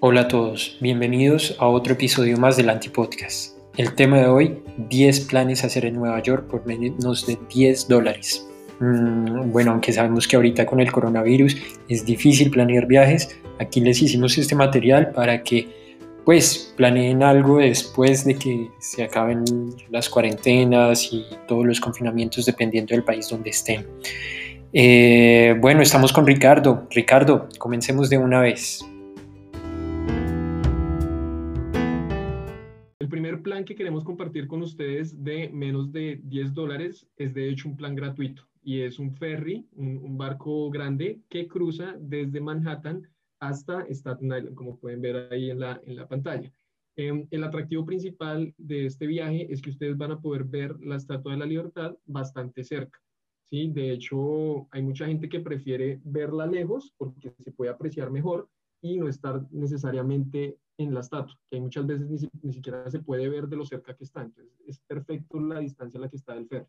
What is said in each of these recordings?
Hola a todos, bienvenidos a otro episodio más del Antipodcast. El tema de hoy, 10 planes a hacer en Nueva York por menos de 10 dólares. Mm, bueno, aunque sabemos que ahorita con el coronavirus es difícil planear viajes, aquí les hicimos este material para que pues planeen algo después de que se acaben las cuarentenas y todos los confinamientos dependiendo del país donde estén. Eh, bueno, estamos con Ricardo. Ricardo, comencemos de una vez. Que queremos compartir con ustedes de menos de 10 dólares es de hecho un plan gratuito y es un ferry, un, barco grande que cruza desde Manhattan hasta Staten Island, como pueden ver ahí en la, en la pantalla. Em, el atractivo principal de este viaje es que ustedes van a poder ver la Estatua de la Libertad bastante cerca. ¿sí? De hecho, hay mucha gente que prefiere verla lejos porque se puede apreciar mejor y no estar necesariamente en la estatua, que muchas veces ni, siquiera se puede ver de lo cerca que está. Entonces, es perfecto la distancia a la que está el ferry.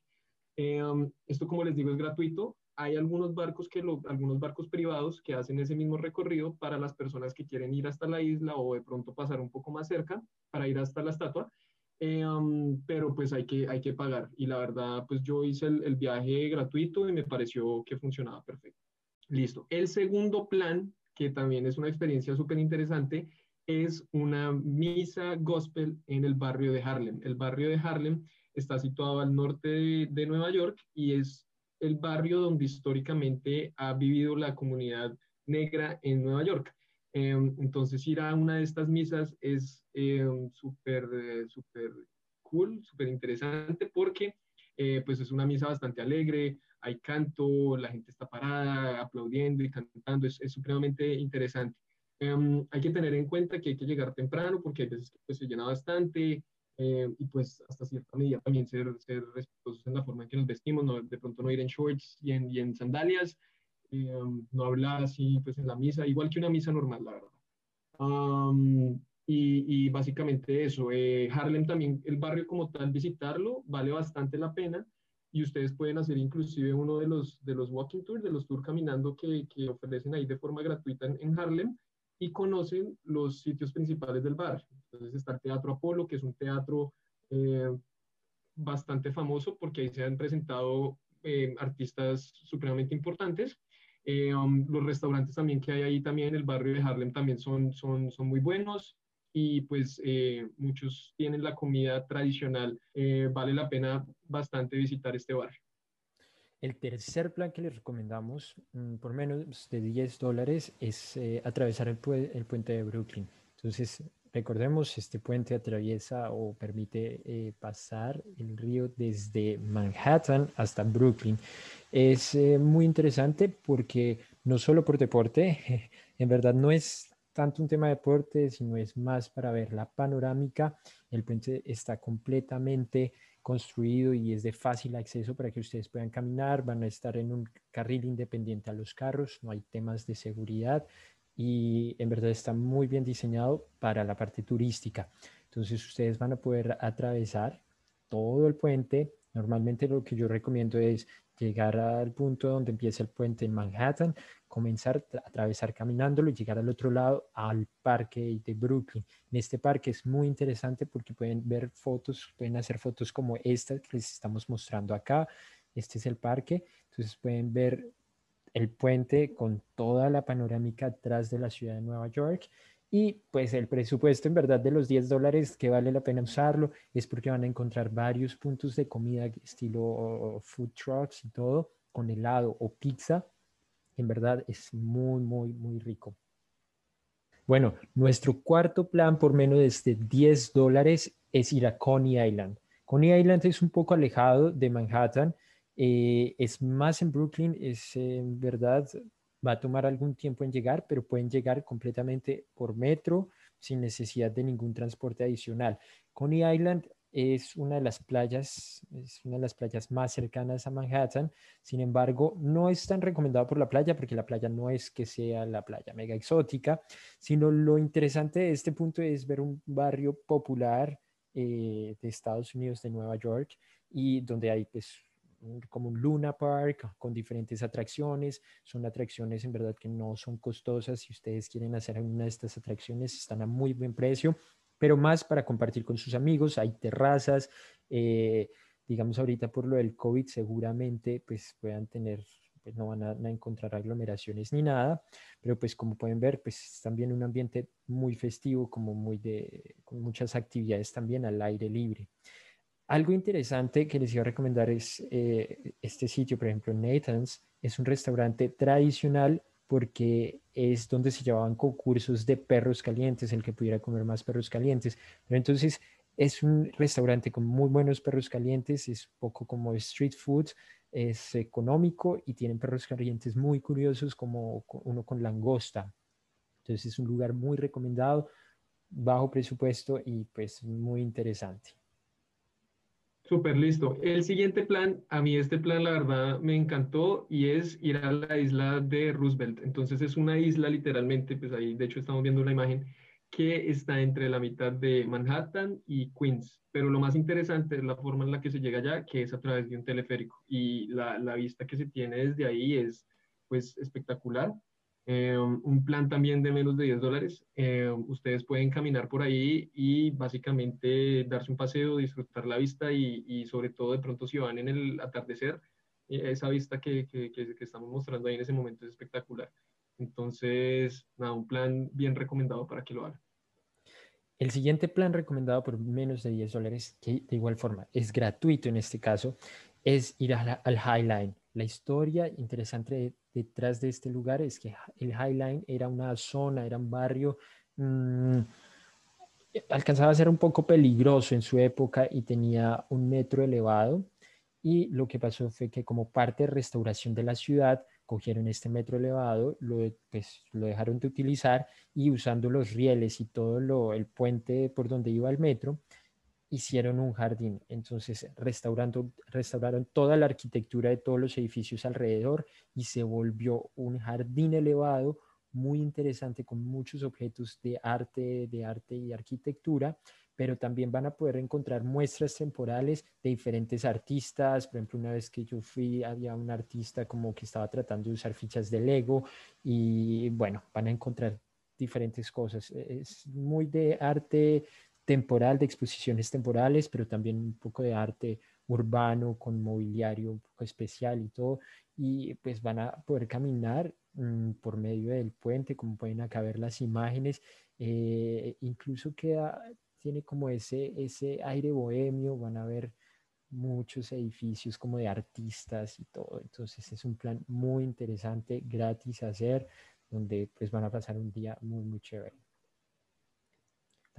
Em, esto, como les digo, es gratuito. Hay algunos barcos, que algunos barcos privados que hacen ese mismo recorrido para las personas que quieren ir hasta la isla o de pronto pasar un poco más cerca para ir hasta la estatua. Em, pero pues hay que, hay que pagar. Y la verdad, pues yo hice el, el viaje gratuito y me pareció que funcionaba perfecto. Listo. El segundo plan, que también es una experiencia súper interesante, es una misa gospel en el barrio de Harlem. El barrio de Harlem está situado al norte de, Nueva York y es el barrio donde históricamente ha vivido la comunidad negra en Nueva York. Em, entonces ir a una de estas misas es em, súper, eh, súper cool, súper interesante porque eh, pues es una misa bastante alegre, hay canto, la gente está parada aplaudiendo y cantando, es supremamente interesante. Em, hay que tener en cuenta que hay que llegar temprano porque hay veces que pues, se llena bastante eh, y pues hasta cierta medida también ser, ser respetuosos en la forma en que nos vestimos, no, de pronto no ir en shorts y en, y en sandalias, em, no hablar así pues en la misa, igual que una misa normal, la verdad. y, y, básicamente eso, eh, Harlem también, el barrio como tal, visitarlo vale bastante la pena y ustedes pueden hacer inclusive uno de los, de los walking tours, de los tours caminando que, que ofrecen ahí de forma gratuita en, en Harlem y conocen los sitios principales del barrio. Entonces está el Teatro Apolo, que es un teatro eh, bastante famoso porque ahí se han presentado eh, artistas supremamente importantes. Eh, um, los restaurantes también que hay ahí también en el barrio de Harlem también son, son, son muy buenos y pues muchos tienen la comida tradicional. vale la pena bastante visitar este barrio. El tercer plan que les recomendamos, mm, por menos de 10 dólares, es eh, atravesar el, puente de Brooklyn. Entonces, recordemos, este puente atraviesa o permite eh, pasar el río desde Manhattan hasta Brooklyn. Es eh, muy interesante porque no solo por deporte, en verdad no es tanto un tema de deporte, sino es más para ver la panorámica. El puente está completamente construido y es de fácil acceso para que ustedes puedan caminar, van a estar en un carril independiente a los carros, no hay temas de seguridad y en verdad está muy bien diseñado para la parte turística. Entonces ustedes van a poder atravesar todo el puente. Normalmente lo que yo recomiendo es llegar al punto donde empieza el puente en Manhattan, comenzar a atravesar caminándolo y llegar al otro lado al parque de Brooklyn. En este parque es muy interesante porque pueden ver fotos, pueden hacer fotos como esta que les estamos mostrando acá. Este es el parque, entonces pueden ver el puente con toda la panorámica atrás de la ciudad de Nueva York. Y pues el presupuesto en verdad de los 10 dólares que vale la pena usarlo es porque van a encontrar varios puntos de comida estilo food trucks y todo con helado o pizza en verdad es muy, muy, muy rico. Bueno, nuestro cuarto plan por menos de 10 este dólares es ir a Coney Island. Coney Island es un poco alejado de Manhattan, eh, es más en Brooklyn, es en verdad, va a tomar algún tiempo en llegar, pero pueden llegar completamente por metro sin necesidad de ningún transporte adicional. Coney Island es una de las playas, es una de las playas más cercanas a Manhattan. Sin embargo, no es tan recomendado por la playa porque la playa no es que sea la playa mega exótica, sino lo interesante de este punto es ver un barrio popular eh, de Estados Unidos, de Nueva York, y donde hay pues como un Luna Park con diferentes atracciones. Son atracciones en verdad que no son costosas. Si ustedes quieren hacer alguna de estas atracciones, están a muy buen precio, pero más para compartir con sus amigos. Hay terrazas. Eh, digamos ahorita por lo del COVID seguramente pues puedan tener pues no van a, encontrar aglomeraciones ni nada, pero pues como pueden ver, pues es también un ambiente muy festivo, como muy de, con muchas actividades también al aire libre. Algo interesante que les iba a recomendar es eh, este sitio, por ejemplo, Nathan's, es un restaurante tradicional porque es donde se llevaban concursos de perros calientes, el que pudiera comer más perros calientes. Pero entonces es un restaurante con muy buenos perros calientes, es poco como street food, es económico y tienen perros calientes muy curiosos como uno con langosta. Entonces es un lugar muy recomendado, bajo presupuesto y pues muy interesante. Súper listo. El siguiente plan, a mí este plan la verdad me encantó y es ir a la isla de Roosevelt. Entonces es una isla literalmente, pues ahí de hecho estamos viendo una imagen que está entre la mitad de Manhattan y Queens. Pero lo más interesante es la forma en la que se llega allá, que es a través de un teleférico. Y la, la vista que se tiene desde ahí es pues espectacular. Eh, un plan también de menos de 10 dólares. Eh, ustedes pueden caminar por ahí y básicamente darse un paseo, disfrutar la vista y, y sobre todo de pronto si van en el atardecer, eh, esa vista que, que, que, estamos mostrando ahí en ese momento es espectacular. Entonces, nada, un plan bien recomendado para que lo hagan. El siguiente plan recomendado por menos de 10 dólares, que de igual forma es gratuito en este caso, es ir al Highline. La historia interesante detrás de este lugar es que el Highline era una zona, era un barrio, mmm, alcanzaba a ser un poco peligroso en su época y tenía un metro elevado. Y lo que pasó fue que como parte de restauración de la ciudad, cogieron este metro elevado, lo, pues, dejaron de utilizar y usando los rieles y todo el puente por donde iba el metro, hicieron un jardín. Entonces, restaurando, restauraron toda la arquitectura de todos los edificios alrededor y se volvió un jardín elevado muy interesante con muchos objetos de arte, de arte y arquitectura, pero también van a poder encontrar muestras temporales de diferentes artistas. Por ejemplo, una vez que yo fui, había un artista como que estaba tratando de usar fichas de Lego y bueno, van a encontrar diferentes cosas. Es muy de arte temporal, de exposiciones temporales, pero también un poco de arte urbano con mobiliario un poco especial y todo. Y pues van a poder caminar mm, por medio del puente, como pueden acá ver las imágenes. Eh, incluso queda, tiene como ese, ese aire bohemio, van a ver muchos edificios como de artistas y todo. Entonces es un plan muy interesante, gratis a hacer, donde pues van a pasar un día muy, muy chévere.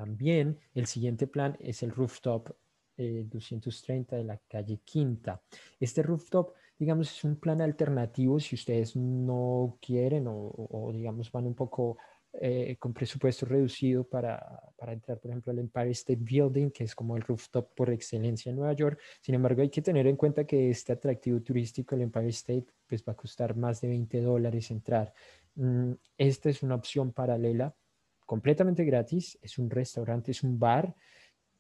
También el siguiente plan es el rooftop 230 eh, de la calle Quinta. Este rooftop, digamos, es un plan alternativo si ustedes no quieren o, digamos, van un poco eh, con presupuesto reducido para, para, entrar, por ejemplo, al Empire State Building, que es como el rooftop por excelencia en Nueva York. Sin embargo, hay que tener en cuenta que este atractivo turístico, el Empire State, pues va a costar más de 20 dólares entrar. Mm, esta es una opción paralela completamente gratis, es un restaurante, es un bar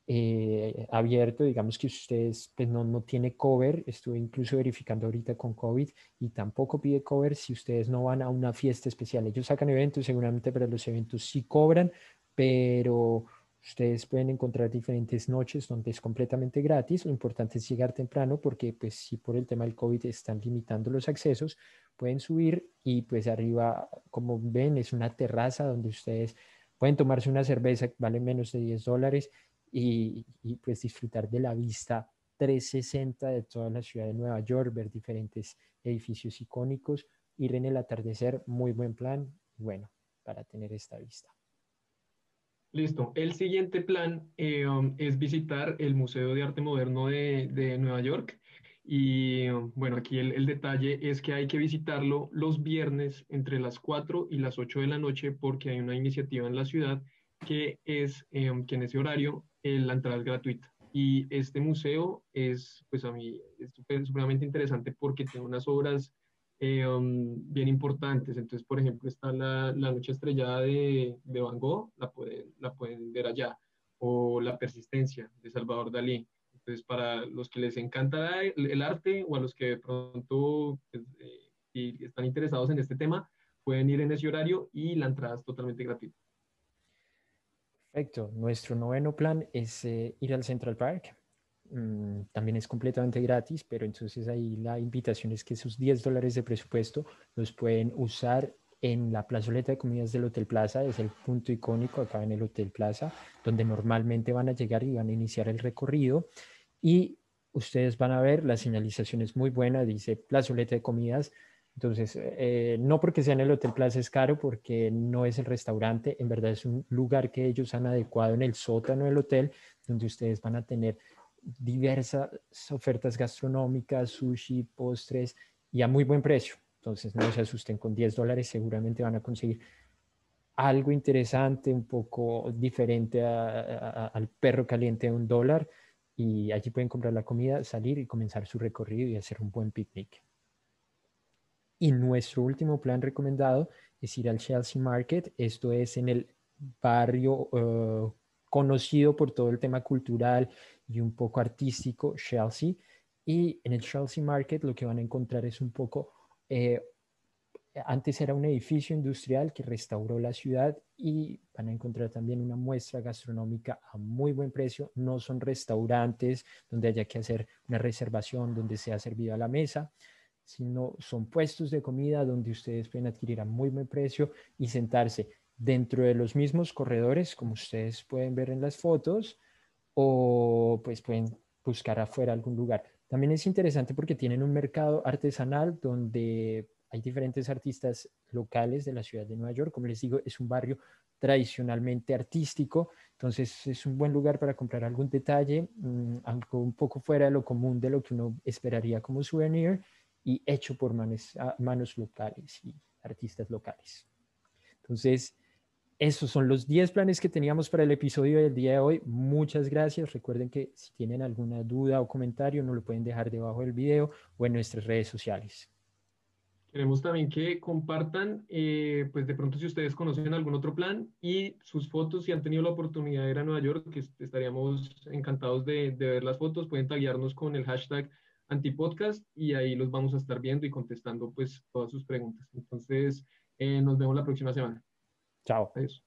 eh, abierto, digamos que ustedes pues no, no tiene cover, estuve incluso verificando ahorita con COVID y tampoco pide cover si ustedes no van a una fiesta especial. Ellos sacan eventos, seguramente para los eventos sí cobran, pero ustedes pueden encontrar diferentes noches donde es completamente gratis. Lo importante es llegar temprano porque pues si por el tema del COVID están limitando los accesos, pueden subir y pues arriba, como ven, es una terraza donde ustedes pueden tomarse una cerveza que vale menos de 10 dólares y, pues disfrutar de la vista 360 de toda la ciudad de Nueva York, ver diferentes edificios icónicos, ir en el atardecer, muy buen plan, bueno, para tener esta vista. Listo. El siguiente plan eh, um, es visitar el Museo de Arte Moderno de, de Nueva York. Y bueno, aquí el, detalle es que hay que visitarlo los viernes entre las 4 y las 8 de la noche porque hay una iniciativa en la ciudad que es em, que en ese horario eh, la entrada es gratuita. Y este museo es, pues a mí, es supremamente interesante porque tiene unas obras em, bien importantes. Entonces, por ejemplo, está la, la Noche Estrellada de, de, Van Gogh, la pueden, la pueden ver allá, o La Persistencia de Salvador Dalí Entonces, para los que les encanta el, arte o a los que de pronto pues, eh, están interesados en este tema, pueden ir en ese horario y la entrada es totalmente gratuita. Perfecto. Nuestro noveno plan es eh, ir al Central Park. Mm, también es completamente gratis, pero entonces ahí la invitación es que esos 10 dólares de presupuesto los pueden usar en la plazoleta de comidas del Hotel Plaza, es el punto icónico acá en el Hotel Plaza, donde normalmente van a llegar y van a iniciar el recorrido. Y ustedes van a ver, la señalización es muy buena, dice plazoleta de comidas. Entonces, eh, no porque sea en el Hotel Plaza es caro, porque no es el restaurante, en verdad es un lugar que ellos han adecuado en el sótano del hotel, donde ustedes van a tener diversas ofertas gastronómicas, sushi, postres y a muy buen precio. Entonces no se asusten con 10 dólares, seguramente van a conseguir algo interesante, un poco diferente al perro caliente de un dólar y allí pueden comprar la comida, salir y comenzar su recorrido y hacer un buen picnic. Y nuestro último plan recomendado es ir al Chelsea Market. Esto es en el barrio eh, conocido por todo el tema cultural y un poco artístico, Chelsea. Y en el Chelsea Market lo que van a encontrar es un poco eh, antes era un edificio industrial que restauró la ciudad y van a encontrar también una muestra gastronómica a muy buen precio. No son restaurantes donde haya que hacer una reservación, donde sea servido a la mesa, sino son puestos de comida donde ustedes pueden adquirir a muy buen precio y sentarse dentro de los mismos corredores, como ustedes pueden ver en las fotos, o pues pueden buscar afuera algún lugar. También es interesante porque tienen un mercado artesanal donde hay diferentes artistas locales de la ciudad de Nueva York. Como les digo, es un barrio tradicionalmente artístico, entonces es un buen lugar para comprar algún detalle, mm, algo un poco fuera de lo común de lo que uno esperaría como souvenir y hecho por manos, locales y artistas locales. Entonces, esos son los 10 planes que teníamos para el episodio del día de hoy. Muchas gracias. Recuerden que si tienen alguna duda o comentario, nos lo pueden dejar debajo del video o en nuestras redes sociales. Queremos también que compartan, eh, pues de pronto si ustedes conocen algún otro plan y sus fotos, si han tenido la oportunidad de ir a Nueva York, que estaríamos encantados de, de ver las fotos, pueden taguearnos con el hashtag antipodcast y ahí los vamos a estar viendo y contestando pues todas sus preguntas. Entonces, eh, nos vemos la próxima semana. Chao. Adiós.